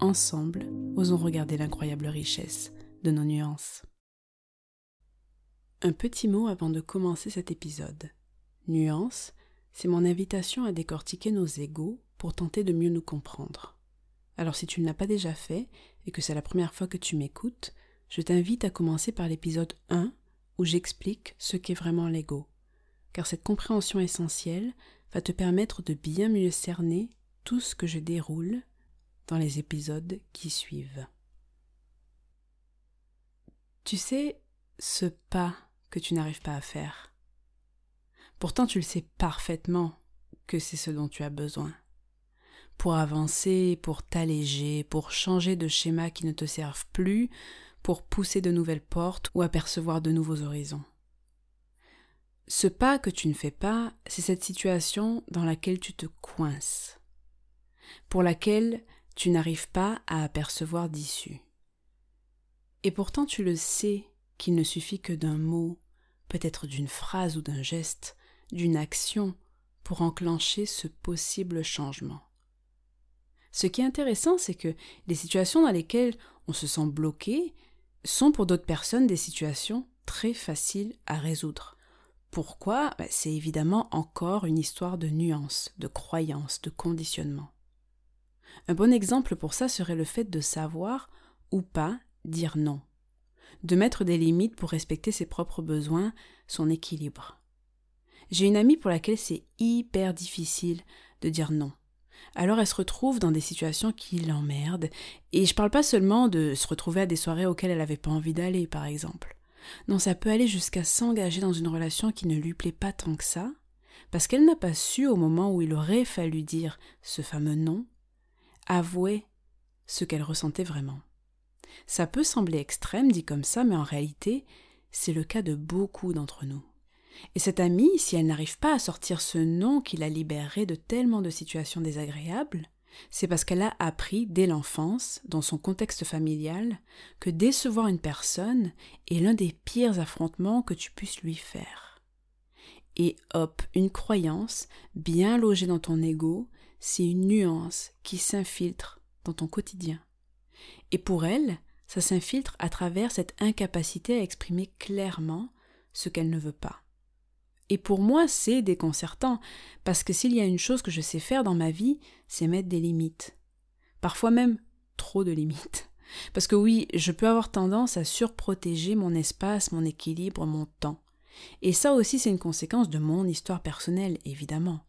Ensemble, osons regarder l'incroyable richesse de nos nuances. Un petit mot avant de commencer cet épisode. Nuance, c'est mon invitation à décortiquer nos égaux pour tenter de mieux nous comprendre. Alors si tu ne l'as pas déjà fait et que c'est la première fois que tu m'écoutes, je t'invite à commencer par l'épisode 1 où j'explique ce qu'est vraiment l'ego. Car cette compréhension essentielle va te permettre de bien mieux cerner tout ce que je déroule dans les épisodes qui suivent. Tu sais, ce pas que tu n'arrives pas à faire. Pourtant tu le sais parfaitement que c'est ce dont tu as besoin. Pour avancer, pour t'alléger, pour changer de schéma qui ne te servent plus, pour pousser de nouvelles portes ou apercevoir de nouveaux horizons. Ce pas que tu ne fais pas, c'est cette situation dans laquelle tu te coinces, pour laquelle tu n'arrives pas à apercevoir d'issue. Et pourtant tu le sais qu'il ne suffit que d'un mot, peut-être d'une phrase ou d'un geste, d'une action, pour enclencher ce possible changement. Ce qui est intéressant, c'est que les situations dans lesquelles on se sent bloqué sont pour d'autres personnes des situations très faciles à résoudre. Pourquoi? Ben, C'est évidemment encore une histoire de nuances, de croyances, de conditionnement. Un bon exemple pour ça serait le fait de savoir ou pas dire non, de mettre des limites pour respecter ses propres besoins, son équilibre. J'ai une amie pour laquelle c'est hyper difficile de dire non. Alors elle se retrouve dans des situations qui l'emmerdent, et je parle pas seulement de se retrouver à des soirées auxquelles elle n'avait pas envie d'aller, par exemple. Non, ça peut aller jusqu'à s'engager dans une relation qui ne lui plaît pas tant que ça, parce qu'elle n'a pas su au moment où il aurait fallu dire ce fameux non, avouer ce qu'elle ressentait vraiment. Ça peut sembler extrême dit comme ça, mais en réalité, c'est le cas de beaucoup d'entre nous. Et cette amie, si elle n'arrive pas à sortir ce nom qui la libérerait de tellement de situations désagréables, c'est parce qu'elle a appris dès l'enfance, dans son contexte familial, que décevoir une personne est l'un des pires affrontements que tu puisses lui faire. Et hop, une croyance, bien logée dans ton ego, c'est une nuance qui s'infiltre dans ton quotidien. Et pour elle, ça s'infiltre à travers cette incapacité à exprimer clairement ce qu'elle ne veut pas. Et pour moi, c'est déconcertant, parce que s'il y a une chose que je sais faire dans ma vie, c'est mettre des limites. Parfois même trop de limites. Parce que oui, je peux avoir tendance à surprotéger mon espace, mon équilibre, mon temps. Et ça aussi, c'est une conséquence de mon histoire personnelle, évidemment.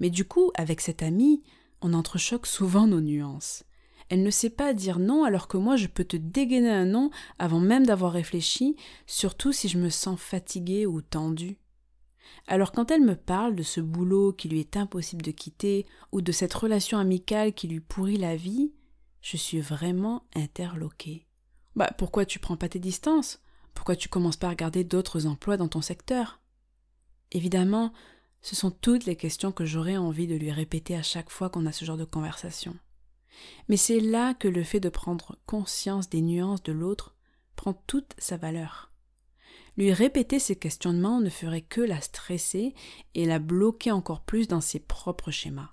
Mais du coup, avec cette amie, on entrechoque souvent nos nuances. Elle ne sait pas dire non alors que moi je peux te dégainer un non avant même d'avoir réfléchi, surtout si je me sens fatiguée ou tendue. Alors quand elle me parle de ce boulot qui lui est impossible de quitter, ou de cette relation amicale qui lui pourrit la vie, je suis vraiment interloquée. Bah pourquoi tu prends pas tes distances? Pourquoi tu commences pas à regarder d'autres emplois dans ton secteur? Évidemment, ce sont toutes les questions que j'aurais envie de lui répéter à chaque fois qu'on a ce genre de conversation. Mais c'est là que le fait de prendre conscience des nuances de l'autre prend toute sa valeur. Lui répéter ces questionnements ne ferait que la stresser et la bloquer encore plus dans ses propres schémas,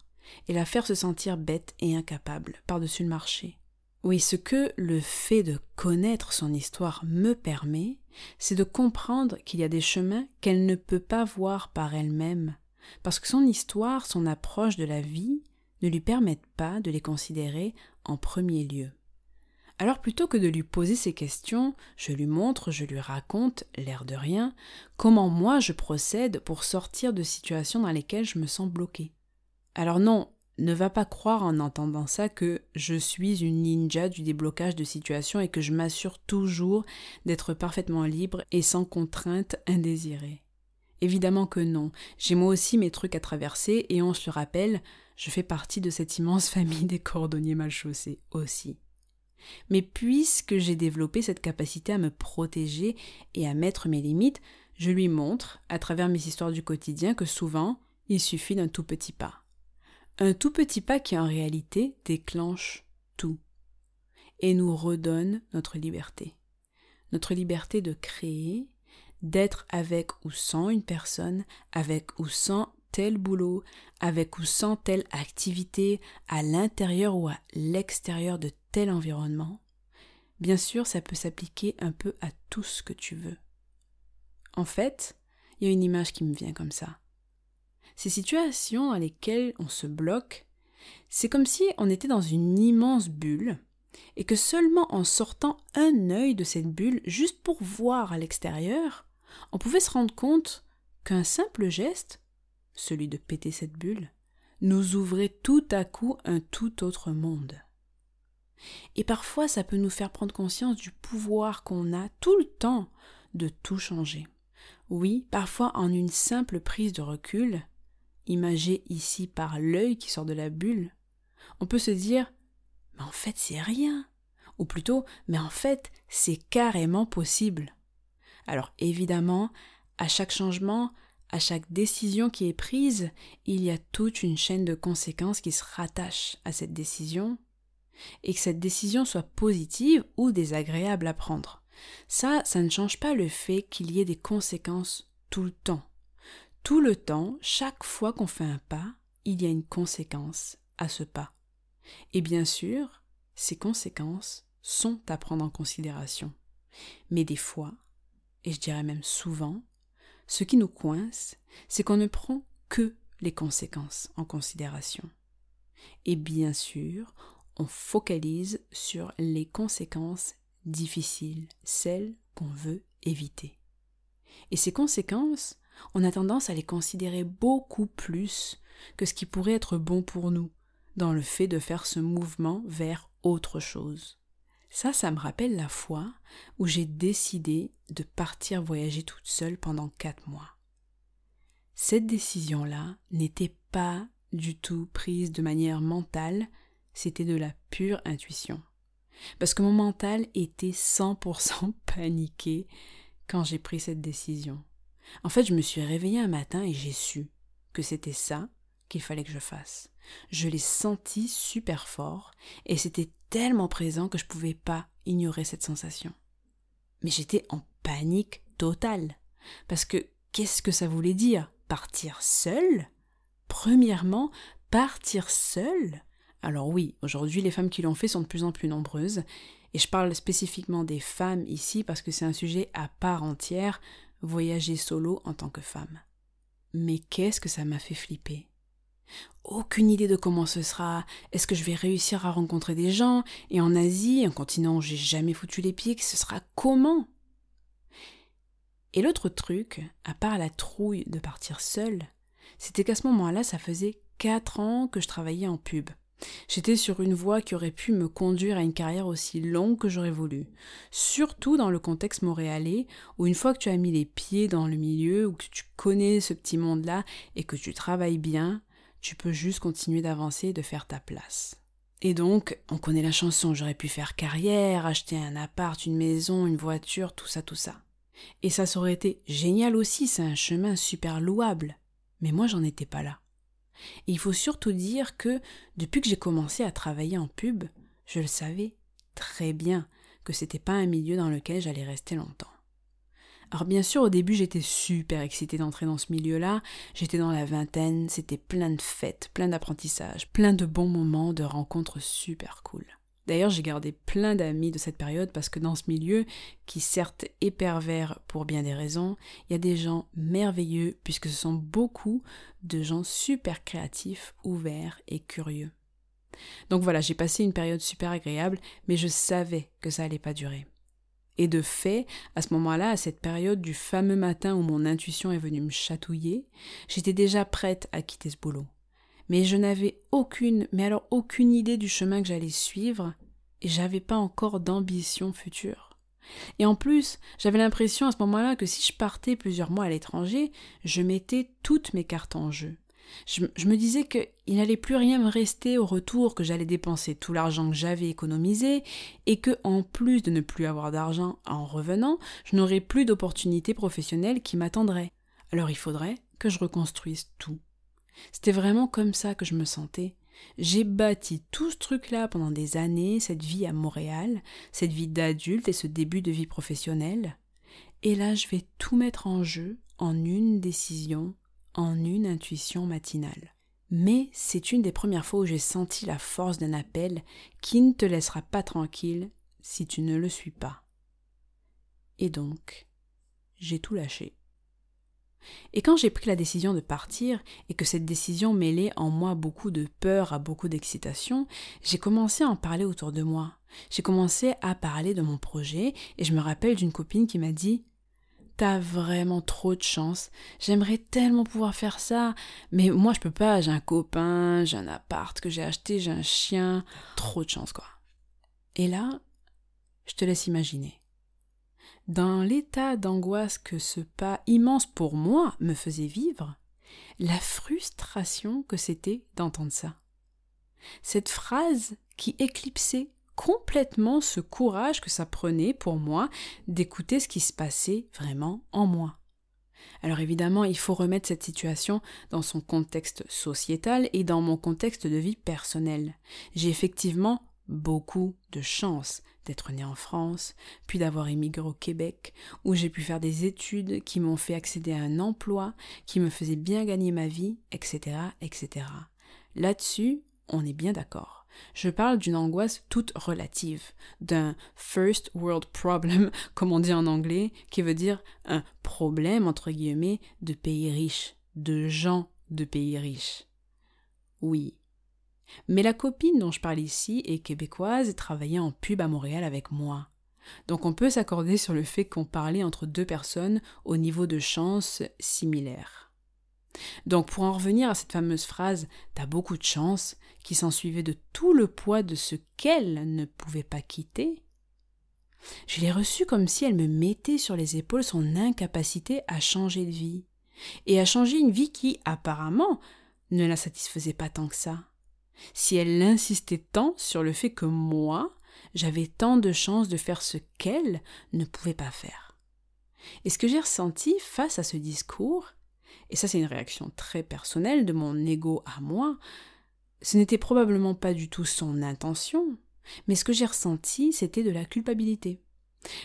et la faire se sentir bête et incapable par-dessus le marché. Oui, ce que le fait de connaître son histoire me permet, c'est de comprendre qu'il y a des chemins qu'elle ne peut pas voir par elle-même, parce que son histoire, son approche de la vie, ne lui permettent pas de les considérer en premier lieu. Alors plutôt que de lui poser ces questions, je lui montre, je lui raconte, l'air de rien, comment moi je procède pour sortir de situations dans lesquelles je me sens bloqué. Alors non, ne va pas croire en entendant ça que je suis une ninja du déblocage de situation et que je m'assure toujours d'être parfaitement libre et sans contrainte indésirée. Évidemment que non, j'ai moi aussi mes trucs à traverser et on se le rappelle, je fais partie de cette immense famille des cordonniers mal chaussés aussi. Mais puisque j'ai développé cette capacité à me protéger et à mettre mes limites, je lui montre, à travers mes histoires du quotidien, que souvent, il suffit d'un tout petit pas. Un tout petit pas qui en réalité déclenche tout et nous redonne notre liberté. Notre liberté de créer, d'être avec ou sans une personne, avec ou sans tel boulot, avec ou sans telle activité, à l'intérieur ou à l'extérieur de tel environnement. Bien sûr, ça peut s'appliquer un peu à tout ce que tu veux. En fait, il y a une image qui me vient comme ça. Ces situations dans lesquelles on se bloque, c'est comme si on était dans une immense bulle et que seulement en sortant un œil de cette bulle juste pour voir à l'extérieur, on pouvait se rendre compte qu'un simple geste, celui de péter cette bulle, nous ouvrait tout à coup un tout autre monde. Et parfois ça peut nous faire prendre conscience du pouvoir qu'on a tout le temps de tout changer. Oui, parfois en une simple prise de recul, imagée ici par l'œil qui sort de la bulle, on peut se dire Mais en fait, c'est rien. Ou plutôt, mais en fait, c'est carrément possible. Alors évidemment, à chaque changement, à chaque décision qui est prise, il y a toute une chaîne de conséquences qui se rattachent à cette décision, et que cette décision soit positive ou désagréable à prendre. Ça, ça ne change pas le fait qu'il y ait des conséquences tout le temps. Tout le temps, chaque fois qu'on fait un pas, il y a une conséquence à ce pas. Et bien sûr, ces conséquences sont à prendre en considération. Mais des fois, et je dirais même souvent, ce qui nous coince, c'est qu'on ne prend que les conséquences en considération. Et bien sûr, on focalise sur les conséquences difficiles, celles qu'on veut éviter. Et ces conséquences, on a tendance à les considérer beaucoup plus que ce qui pourrait être bon pour nous, dans le fait de faire ce mouvement vers autre chose. Ça, ça me rappelle la fois où j'ai décidé de partir voyager toute seule pendant quatre mois. Cette décision-là n'était pas du tout prise de manière mentale, c'était de la pure intuition. Parce que mon mental était 100% paniqué quand j'ai pris cette décision. En fait, je me suis réveillée un matin et j'ai su que c'était ça qu'il fallait que je fasse. Je l'ai senti super fort et c'était tellement présent que je ne pouvais pas ignorer cette sensation. Mais j'étais en panique totale. Parce que qu'est-ce que ça voulait dire? Partir seule? Premièrement, partir seule? Alors oui, aujourd'hui les femmes qui l'ont fait sont de plus en plus nombreuses, et je parle spécifiquement des femmes ici parce que c'est un sujet à part entière, voyager solo en tant que femme. Mais qu'est-ce que ça m'a fait flipper aucune idée de comment ce sera. Est-ce que je vais réussir à rencontrer des gens? Et en Asie, un continent où j'ai jamais foutu les pieds, ce sera comment? Et l'autre truc, à part la trouille de partir seule, c'était qu'à ce moment-là, ça faisait quatre ans que je travaillais en pub. J'étais sur une voie qui aurait pu me conduire à une carrière aussi longue que j'aurais voulu, surtout dans le contexte montréalais, où une fois que tu as mis les pieds dans le milieu, ou que tu connais ce petit monde-là, et que tu travailles bien, tu peux juste continuer d'avancer et de faire ta place. Et donc, on connaît la chanson, j'aurais pu faire carrière, acheter un appart, une maison, une voiture, tout ça, tout ça. Et ça, aurait été génial aussi, c'est un chemin super louable. Mais moi, j'en étais pas là. Il faut surtout dire que depuis que j'ai commencé à travailler en pub, je le savais très bien que c'était pas un milieu dans lequel j'allais rester longtemps. Alors bien sûr au début j'étais super excitée d'entrer dans ce milieu-là, j'étais dans la vingtaine, c'était plein de fêtes, plein d'apprentissages, plein de bons moments, de rencontres super cool. D'ailleurs, j'ai gardé plein d'amis de cette période parce que dans ce milieu, qui certes est pervers pour bien des raisons, il y a des gens merveilleux puisque ce sont beaucoup de gens super créatifs, ouverts et curieux. Donc voilà, j'ai passé une période super agréable, mais je savais que ça allait pas durer. Et de fait, à ce moment-là, à cette période du fameux matin où mon intuition est venue me chatouiller, j'étais déjà prête à quitter ce boulot mais je n'avais aucune, mais alors aucune idée du chemin que j'allais suivre, et j'avais pas encore d'ambition future. Et en plus, j'avais l'impression à ce moment-là que si je partais plusieurs mois à l'étranger, je mettais toutes mes cartes en jeu. Je, me disais qu'il n'allait plus rien me rester au retour, que j'allais dépenser tout l'argent que j'avais économisé, et que, en plus de ne plus avoir d'argent en revenant, je n'aurais plus d'opportunités professionnelles qui m'attendraient. Alors il faudrait que je reconstruise tout. C'était vraiment comme ça que je me sentais. J'ai bâti tout ce truc-là pendant des années, cette vie à Montréal, cette vie d'adulte et ce début de vie professionnelle. Et là, je vais tout mettre en jeu en une décision en une intuition matinale. Mais c'est une des premières fois où j'ai senti la force d'un appel qui ne te laissera pas tranquille si tu ne le suis pas. Et donc, j'ai tout lâché. Et quand j'ai pris la décision de partir, et que cette décision mêlait en moi beaucoup de peur à beaucoup d'excitation, j'ai commencé à en parler autour de moi. J'ai commencé à parler de mon projet, et je me rappelle d'une copine qui m'a dit T'as vraiment trop de chance. J'aimerais tellement pouvoir faire ça. Mais moi, je peux pas. J'ai un copain, j'ai un appart que j'ai acheté, j'ai un chien. Trop de chance, quoi. Et là, je te laisse imaginer. Dans l'état d'angoisse que ce pas immense pour moi me faisait vivre, la frustration que c'était d'entendre ça. Cette phrase qui éclipsait complètement ce courage que ça prenait pour moi d'écouter ce qui se passait vraiment en moi. Alors évidemment, il faut remettre cette situation dans son contexte sociétal et dans mon contexte de vie personnelle. J'ai effectivement beaucoup de chance d'être né en France, puis d'avoir émigré au Québec, où j'ai pu faire des études qui m'ont fait accéder à un emploi, qui me faisait bien gagner ma vie, etc., etc. Là-dessus, on est bien d'accord. Je parle d'une angoisse toute relative, d'un first world problem, comme on dit en anglais, qui veut dire un problème, entre guillemets, de pays riches, de gens de pays riches. Oui. Mais la copine dont je parle ici est québécoise et travaillait en pub à Montréal avec moi. Donc on peut s'accorder sur le fait qu'on parlait entre deux personnes au niveau de chance similaire. Donc pour en revenir à cette fameuse phrase T'as beaucoup de chance, qui s'ensuivait de tout le poids de ce qu'elle ne pouvait pas quitter, je l'ai reçue comme si elle me mettait sur les épaules son incapacité à changer de vie, et à changer une vie qui, apparemment, ne la satisfaisait pas tant que ça. Si elle insistait tant sur le fait que moi, j'avais tant de chances de faire ce qu'elle ne pouvait pas faire. Et ce que j'ai ressenti face à ce discours, et ça c'est une réaction très personnelle de mon ego à moi, ce n'était probablement pas du tout son intention, mais ce que j'ai ressenti, c'était de la culpabilité.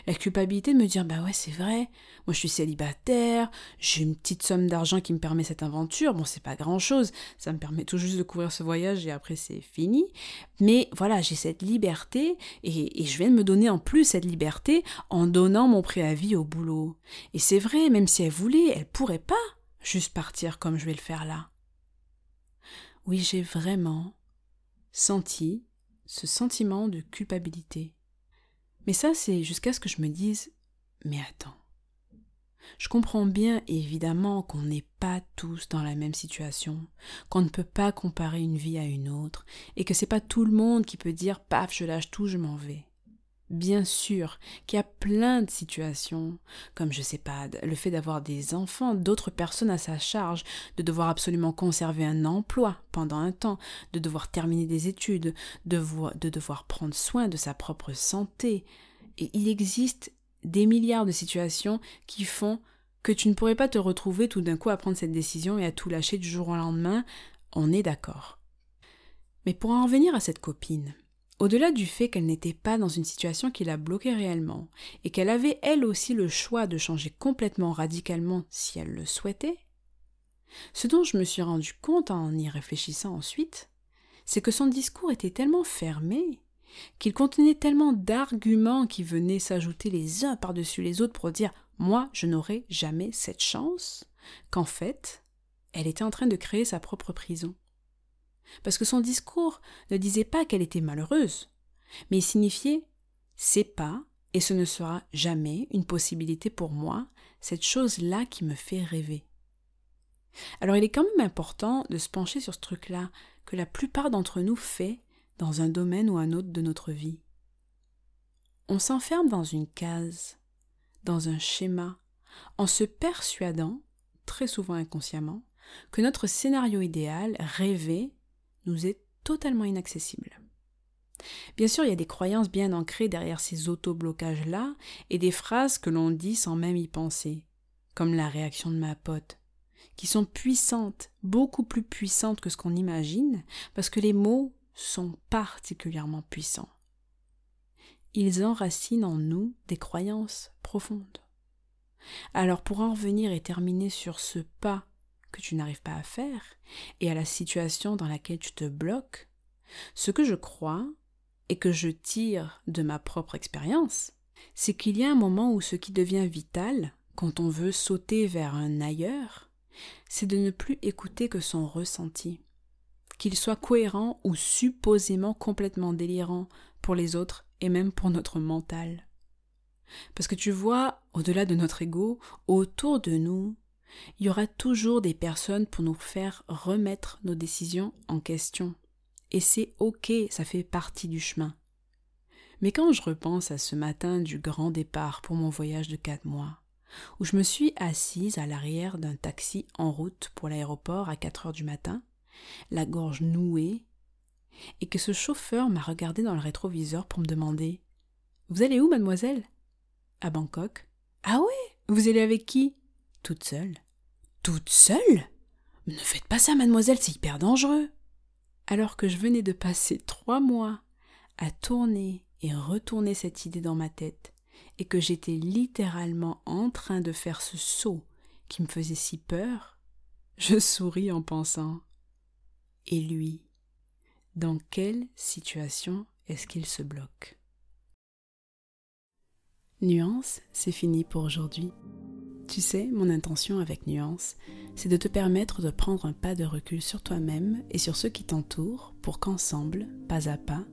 La culpabilité de me dire, bah ouais, c'est vrai, moi je suis célibataire, j'ai une petite somme d'argent qui me permet cette aventure, bon, c'est pas grand chose, ça me permet tout juste de couvrir ce voyage et après c'est fini, mais voilà, j'ai cette liberté et, je viens de me donner en plus cette liberté en donnant mon préavis au boulot. Et c'est vrai, même si elle voulait, elle pourrait pas juste partir comme je vais le faire là. Oui, j'ai vraiment senti ce sentiment de culpabilité. Mais ça, c'est jusqu'à ce que je me dise Mais attends. Je comprends bien évidemment qu'on n'est pas tous dans la même situation, qu'on ne peut pas comparer une vie à une autre, et que c'est pas tout le monde qui peut dire paf, je lâche tout, je m'en vais. Bien sûr qu'il y a plein de situations, comme je sais pas, le fait d'avoir des enfants, d'autres personnes à sa charge, de devoir absolument conserver un emploi pendant un temps, de devoir terminer des études, de, de devoir prendre soin de sa propre santé. Et il existe des milliards de situations qui font que tu ne pourrais pas te retrouver tout d'un coup à prendre cette décision et à tout lâcher du jour au lendemain, on est d'accord. Mais pour en revenir à cette copine, au-delà du fait qu'elle n'était pas dans une situation qui la bloquait réellement, et qu'elle avait elle aussi le choix de changer complètement radicalement si elle le souhaitait, ce dont je me suis rendu compte en y réfléchissant ensuite, c'est que son discours était tellement fermé, qu'il contenait tellement d'arguments qui venaient s'ajouter les uns par-dessus les autres pour dire moi je n'aurai jamais cette chance, qu'en fait, elle était en train de créer sa propre prison parce que son discours ne disait pas qu'elle était malheureuse, mais il signifiait c'est pas et ce ne sera jamais une possibilité pour moi, cette chose-là qui me fait rêver. Alors il est quand même important de se pencher sur ce truc-là que la plupart d'entre nous fait dans un domaine ou un autre de notre vie. On s'enferme dans une case, dans un schéma, en se persuadant, très souvent inconsciemment, que notre scénario idéal, rêvé, nous est totalement inaccessible. Bien sûr, il y a des croyances bien ancrées derrière ces auto-blocages-là et des phrases que l'on dit sans même y penser, comme la réaction de ma pote, qui sont puissantes, beaucoup plus puissantes que ce qu'on imagine, parce que les mots sont particulièrement puissants. Ils enracinent en nous des croyances profondes. Alors pour en revenir et terminer sur ce pas que tu n'arrives pas à faire et à la situation dans laquelle tu te bloques, ce que je crois et que je tire de ma propre expérience, c'est qu'il y a un moment où ce qui devient vital, quand on veut sauter vers un ailleurs, c'est de ne plus écouter que son ressenti, qu'il soit cohérent ou supposément complètement délirant pour les autres et même pour notre mental. Parce que tu vois, au-delà de notre ego, autour de nous, il y aura toujours des personnes pour nous faire remettre nos décisions en question. Et c'est ok, ça fait partie du chemin. Mais quand je repense à ce matin du grand départ pour mon voyage de quatre mois, où je me suis assise à l'arrière d'un taxi en route pour l'aéroport à quatre heures du matin, la gorge nouée, et que ce chauffeur m'a regardé dans le rétroviseur pour me demander Vous allez où, mademoiselle? À Bangkok. Ah ouais? Vous allez avec qui? Toute seule. Toute seule? Ne faites pas ça, mademoiselle, c'est hyper dangereux alors que je venais de passer trois mois à tourner et retourner cette idée dans ma tête, et que j'étais littéralement en train de faire ce saut qui me faisait si peur, je souris en pensant Et lui, dans quelle situation est-ce qu'il se bloque? Nuance, c'est fini pour aujourd'hui. Tu sais, mon intention avec Nuance, c'est de te permettre de prendre un pas de recul sur toi-même et sur ceux qui t'entourent pour qu'ensemble, pas à pas,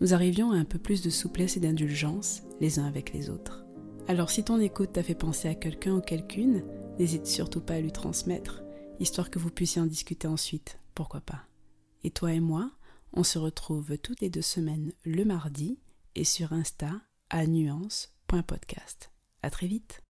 nous arrivions à un peu plus de souplesse et d'indulgence les uns avec les autres. Alors si ton écoute t'a fait penser à quelqu'un ou quelqu'une, n'hésite surtout pas à lui transmettre, histoire que vous puissiez en discuter ensuite, pourquoi pas. Et toi et moi, on se retrouve toutes les deux semaines le mardi et sur Insta à nuance.podcast. À très vite